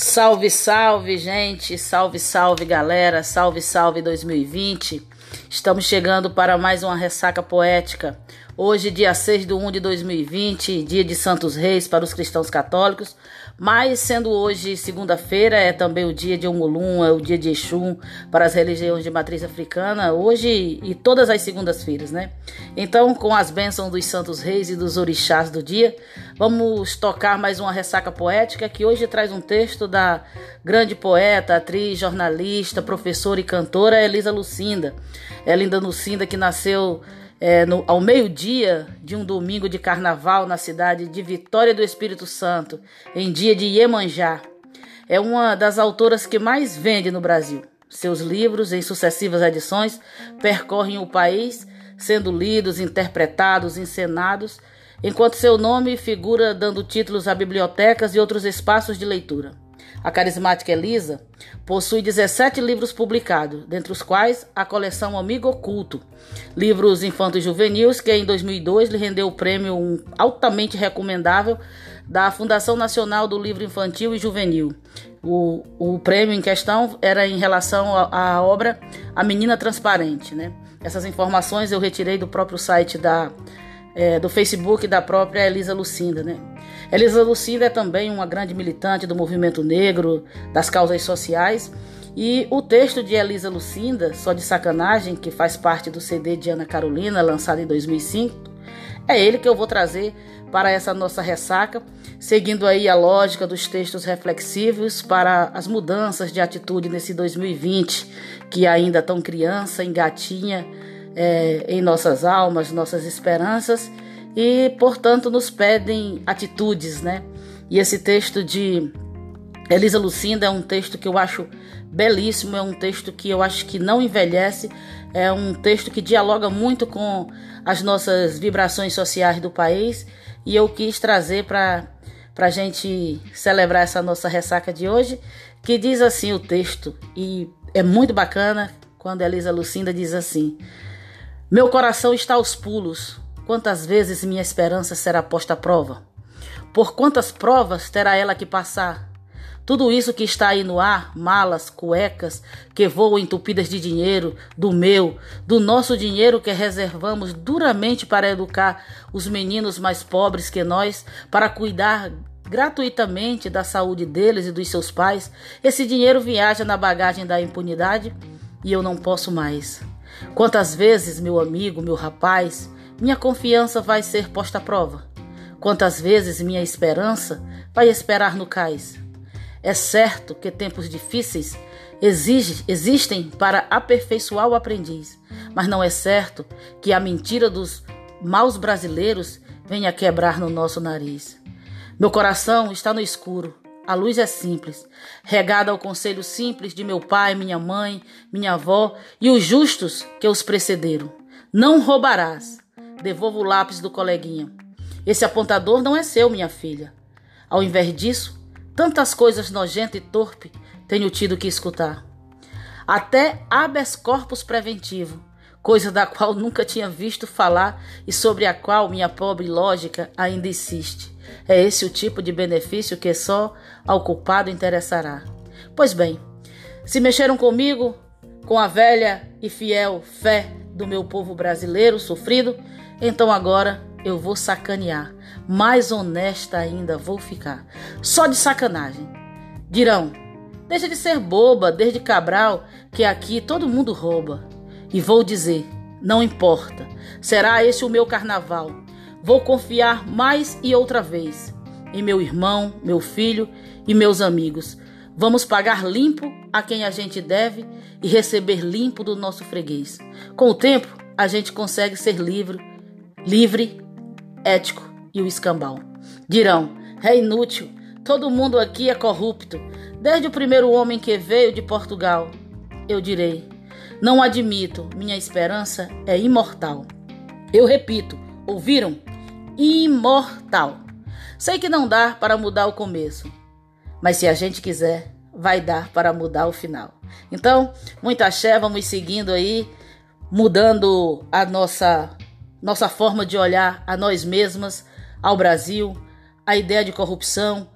Salve, salve, gente! Salve, salve, galera! Salve, salve 2020! Estamos chegando para mais uma ressaca poética. Hoje, dia 6 de 1 de 2020, dia de Santos Reis para os cristãos católicos. Mas, sendo hoje segunda-feira, é também o dia de Omulum, é o dia de Exum para as religiões de matriz africana, hoje e todas as segundas-feiras, né? Então, com as bênçãos dos Santos Reis e dos orixás do dia, vamos tocar mais uma ressaca poética que hoje traz um texto da grande poeta, atriz, jornalista, professora e cantora Elisa Lucinda. Elinda Lucinda, que nasceu é, no, ao meio-dia de um domingo de carnaval na cidade de Vitória do Espírito Santo, em dia de Iemanjá. É uma das autoras que mais vende no Brasil. Seus livros, em sucessivas edições, percorrem o país, sendo lidos, interpretados, encenados, enquanto seu nome figura dando títulos a bibliotecas e outros espaços de leitura. A carismática Elisa possui 17 livros publicados, dentre os quais a coleção Amigo Oculto, livros infantos juvenis que em 2002 lhe rendeu o prêmio um altamente recomendável da Fundação Nacional do Livro Infantil e Juvenil. O, o prêmio em questão era em relação à obra A Menina Transparente. Né? Essas informações eu retirei do próprio site da, é, do Facebook da própria Elisa Lucinda. Né? Elisa Lucinda é também uma grande militante do movimento negro, das causas sociais. E o texto de Elisa Lucinda, Só de Sacanagem, que faz parte do CD de Ana Carolina, lançado em 2005, é ele que eu vou trazer para essa nossa ressaca, seguindo aí a lógica dos textos reflexivos para as mudanças de atitude nesse 2020, que ainda tão criança, engatinha é, em nossas almas, nossas esperanças e, portanto, nos pedem atitudes, né? E esse texto de Elisa Lucinda é um texto que eu acho belíssimo, é um texto que eu acho que não envelhece, é um texto que dialoga muito com as nossas vibrações sociais do país e eu quis trazer para a gente celebrar essa nossa ressaca de hoje, que diz assim o texto, e é muito bacana quando Elisa Lucinda diz assim: Meu coração está aos pulos, Quantas vezes minha esperança será posta à prova? Por quantas provas terá ela que passar? Tudo isso que está aí no ar, malas, cuecas, que voam entupidas de dinheiro, do meu, do nosso dinheiro que reservamos duramente para educar os meninos mais pobres que nós, para cuidar gratuitamente da saúde deles e dos seus pais, esse dinheiro viaja na bagagem da impunidade e eu não posso mais. Quantas vezes, meu amigo, meu rapaz, minha confiança vai ser posta à prova. Quantas vezes minha esperança vai esperar no cais? É certo que tempos difíceis exige, existem para aperfeiçoar o aprendiz, mas não é certo que a mentira dos maus brasileiros venha quebrar no nosso nariz. Meu coração está no escuro, a luz é simples, regada ao conselho simples de meu pai, minha mãe, minha avó e os justos que os precederam. Não roubarás. Devolva o lápis do coleguinha. Esse apontador não é seu, minha filha. Ao invés disso, tantas coisas nojentas e torpe tenho tido que escutar. Até habeas corpus preventivo, coisa da qual nunca tinha visto falar e sobre a qual minha pobre lógica ainda insiste. É esse o tipo de benefício que só ao culpado interessará. Pois bem, se mexeram comigo, com a velha e fiel fé do meu povo brasileiro sofrido, então agora eu vou sacanear. Mais honesta ainda vou ficar. Só de sacanagem. Dirão, deixa de ser boba, desde Cabral, que aqui todo mundo rouba. E vou dizer, não importa. Será esse o meu carnaval. Vou confiar mais e outra vez em meu irmão, meu filho e meus amigos. Vamos pagar limpo a quem a gente deve e receber limpo do nosso freguês. Com o tempo, a gente consegue ser livre livre, ético e o escambau. Dirão: é inútil, todo mundo aqui é corrupto, desde o primeiro homem que veio de Portugal. Eu direi: não admito, minha esperança é imortal. Eu repito, ouviram? Imortal. Sei que não dá para mudar o começo, mas se a gente quiser, vai dar para mudar o final. Então, muita axé, vamos seguindo aí, mudando a nossa nossa forma de olhar a nós mesmas, ao Brasil, a ideia de corrupção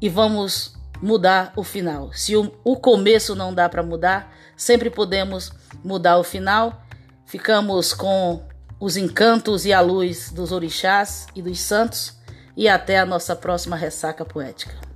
e vamos mudar o final. Se o, o começo não dá para mudar, sempre podemos mudar o final. Ficamos com os encantos e a luz dos orixás e dos santos e até a nossa próxima ressaca poética.